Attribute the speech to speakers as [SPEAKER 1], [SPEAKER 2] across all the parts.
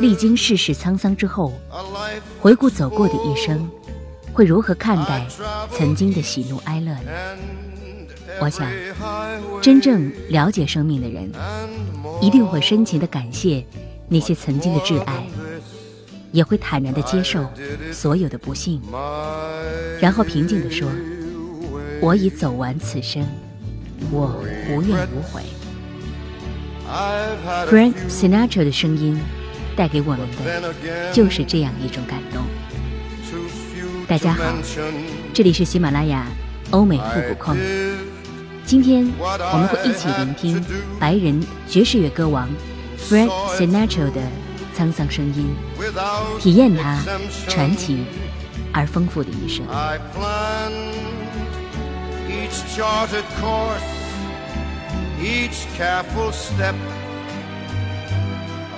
[SPEAKER 1] 历经世事沧桑之后，回顾走过的一生，会如何看待曾经的喜怒哀乐呢？我想真正了解生命的人，一定会深情地感谢那些曾经的挚爱，也会坦然地接受所有的不幸，然后平静地说我已走完此生，我无怨无悔。”Frank Sinatra 的声音带给我们的就是这样一种感动。大家好，这里是喜马拉雅欧美复古控。今天我们会一起聆听白人爵士乐歌王 Fred Sinatra 的沧桑声音，体验他传奇而丰富的一生。
[SPEAKER 2] Each charted course, each careful step.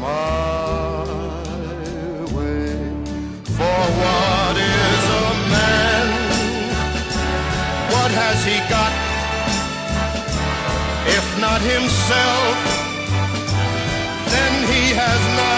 [SPEAKER 2] my way. For what is a man? What has he got? If not himself, then he has not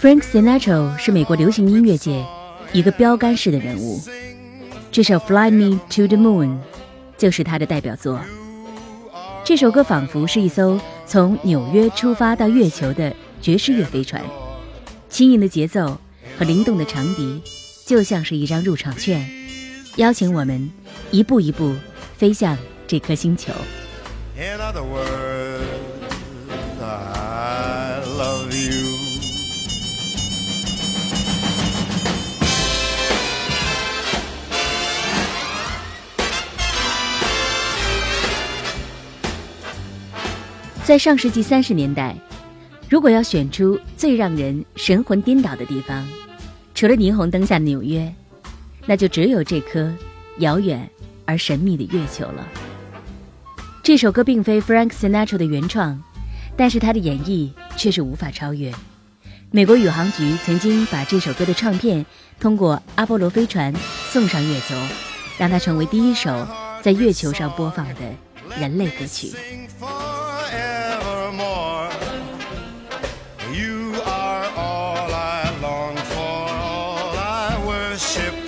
[SPEAKER 1] Frank Sinatra 是美国流行音乐界一个标杆式的人物，这首《Fly Me to the Moon》就是他的代表作。这首歌仿佛是一艘从纽约出发到月球的爵士乐飞船，轻盈的节奏和灵动的长笛，就像是一张入场券，邀请我们一步一步飞向这颗星球。
[SPEAKER 2] In other words,
[SPEAKER 1] 在上世纪三十年代，如果要选出最让人神魂颠倒的地方，除了霓虹灯下的纽约，那就只有这颗遥远而神秘的月球了。这首歌并非 Frank Sinatra 的原创，但是他的演绎却是无法超越。美国宇航局曾经把这首歌的唱片通过阿波罗飞船送上月球，让它成为第一首在月球上播放的人类歌曲。
[SPEAKER 2] I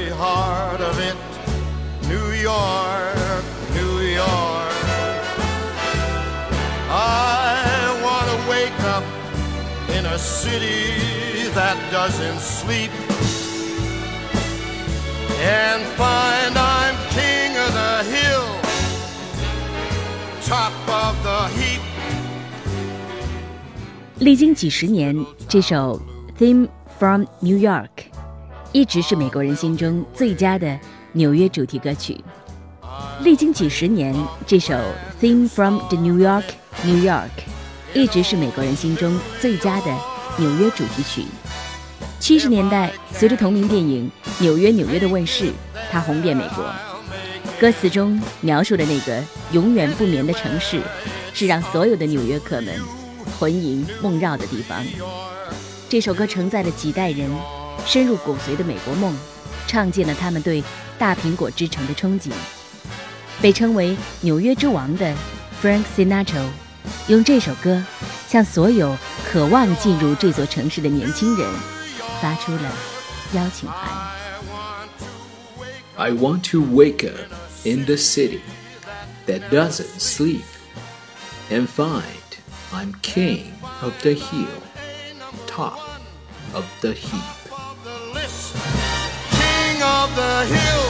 [SPEAKER 2] York, New York. I want to wake up in a city that doesn't sleep and find I'm king of the hill, top of the heap.
[SPEAKER 1] 历经几十年，这首《Theme from New York》一直是美国人心中最佳的 纽约主题歌曲。历经几十年，这首《Theme from the New York New York》一直是美国人心中最佳的纽约主题曲。七十年代，随着同名电影《纽约纽约》的问世，它红遍美国。歌词中描述的那个永远不眠的城市，是让所有的纽约客们魂萦梦绕的地方。这首歌承载了几代人深入骨髓的美国梦，唱尽了他们对大苹果之城的憧憬。被称为“纽约之王”的 Frank Sinatra，用这首歌向所有渴望进入这座城市的年轻人发出了邀请函。
[SPEAKER 3] I want to wake up in the city that doesn't sleep and find I'm king of the hill, top of the heap.
[SPEAKER 2] the list. King of the hill,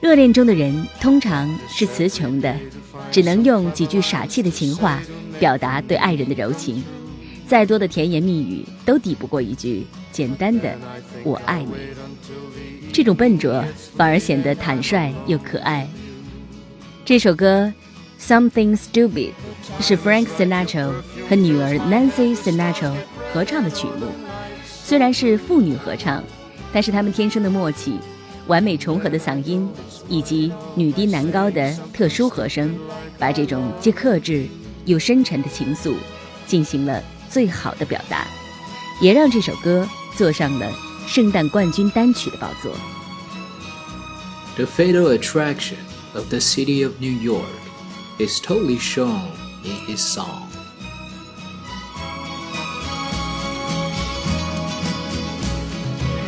[SPEAKER 1] 热恋中的人通常是词穷的，只能用几句傻气的情话表达对爱人的柔情。再多的甜言蜜语都抵不过一句简单的“我爱你”。这种笨拙反而显得坦率又可爱。这首歌《Something Stupid》是 Frank Sinatra 和女儿 Nancy Sinatra 合唱的曲目。虽然是父女合唱，但是他们天生的默契、完美重合的嗓音以及女低男高的特殊和声，把这种既克制又深沉的情愫进行了最好的表达，也让这首歌坐上了圣诞冠军单曲的宝座。
[SPEAKER 3] The fatal attraction of the city of New York is totally shown in his song.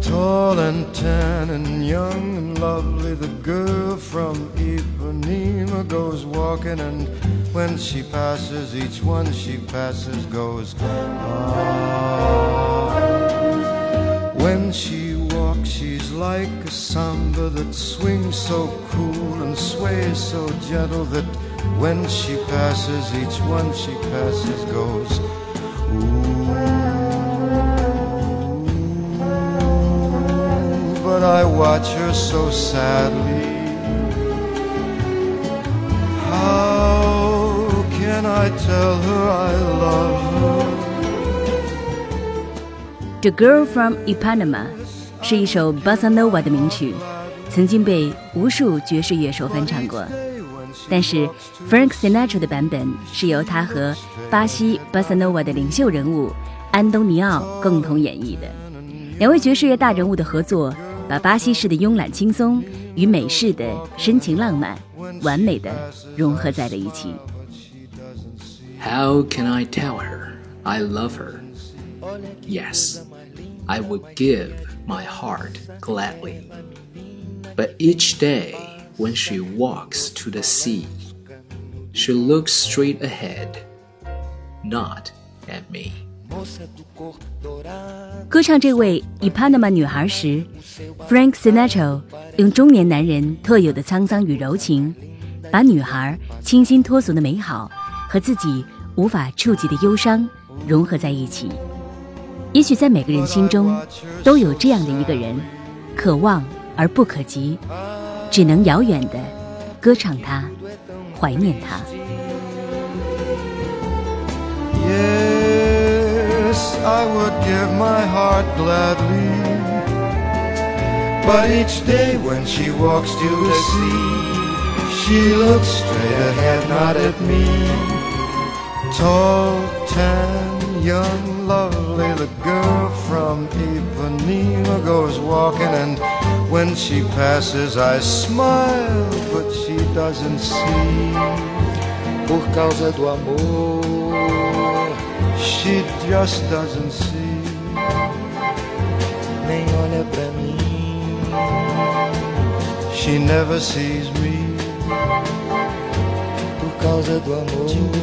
[SPEAKER 2] Tall and tan and young and lovely, the girl from Ipanema goes walking, and when she passes, each one she passes goes. Ah. When she like a samba that swings so cool and sways so gentle that when she passes, each one she passes goes. But I watch her so sadly. How can I tell her I love
[SPEAKER 1] her?《The Girl from Ipanema》是一首 bossa nova 的名曲，曾经被无数爵士乐手翻唱过。但是 Frank Sinatra 的版本是由他和巴西 bossa nova 的领袖人物安东尼奥共同演绎的。两位爵士乐大人物的合作，把巴西式的慵懒轻松与美式的深情浪漫完美的融合在了一起。
[SPEAKER 3] How can I tell her I love her? Yes, I would give my heart gladly. But each day when she walks to the sea, she looks straight ahead, not at me.
[SPEAKER 1] 歌唱这位以 Panama 女孩时，Frank Sinatra 用中年男人特有的沧桑与柔情，把女孩清新脱俗的美好和自己 无法触及的忧伤融合在一起。 也许在每个人心中，都有这样的一个人，可望而不可及，只能遥远的歌唱他，怀念他。
[SPEAKER 2] Yes, I would give my heart gladly. But each day when she walks to the sea, she looks straight ahead, not at me. Tall, tan, young, lovely, the girl from Ipanema goes walking, and when she passes, I smile, but she doesn't see. Por causa do amor, she just doesn't see. Nem olha pra mim. She never sees me por causa do amor.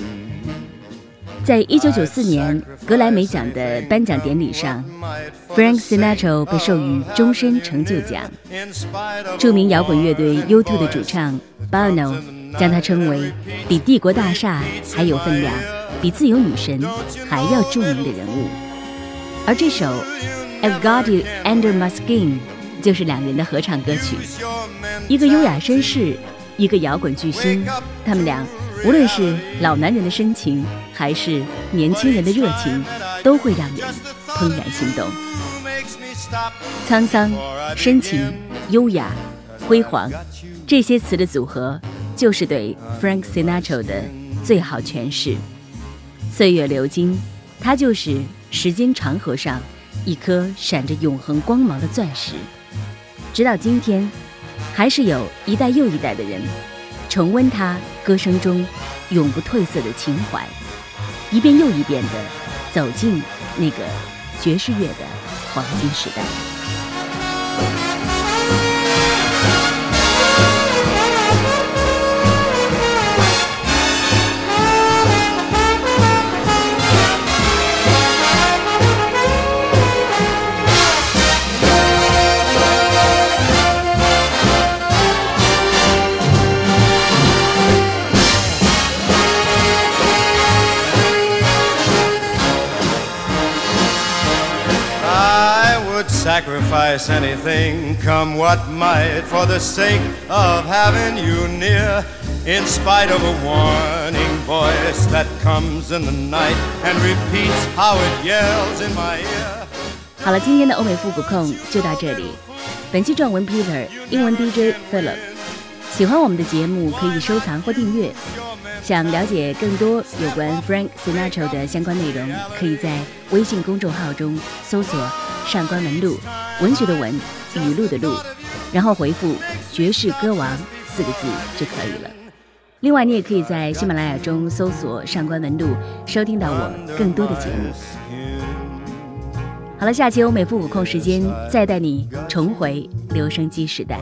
[SPEAKER 1] 在一九九四年格莱美奖的颁奖典礼上，Frank Sinatra 被授予终身成就奖。著名摇滚乐队 U2 的主唱 Bono 将他称为比帝国大厦还有分量、比自由女神还要著名的人物。而这首 I've Got You Under My Skin 就是两人的合唱歌曲，一个优雅绅士，一个摇滚巨星，他们俩。无论是老男人的深情，还是年轻人的热情，都会让人怦然心动。沧桑、深情、优雅、辉煌，这些词的组合，就是对 Frank Sinatra 的最好诠释。岁月流金，他就是时间长河上一颗闪着永恒光芒的钻石。直到今天，还是有一代又一代的人。重温他歌声中永不褪色的情怀，一遍又一遍的走进那个爵士乐的黄金时代。
[SPEAKER 2] Sacrifice anything, come what might, for the sake of having you near. In spite of a warning voice that comes in the night and repeats how it yells in my ear.
[SPEAKER 1] 好了，今天的欧美复古控就到这里。本期撰文 Peter，英文 DJ Philip。喜欢我们的节目，可以收藏或订阅。想了解更多有关 Frank Sinatra 的相关内容，可以在微信公众号中搜索“上官文录”，文学的文，语录的录，然后回复“爵士歌王”四个字就可以了。另外，你也可以在喜马拉雅中搜索“上官文录”，收听到我更多的节目。好了，下期我美复古控时间再带你重回留声机时代。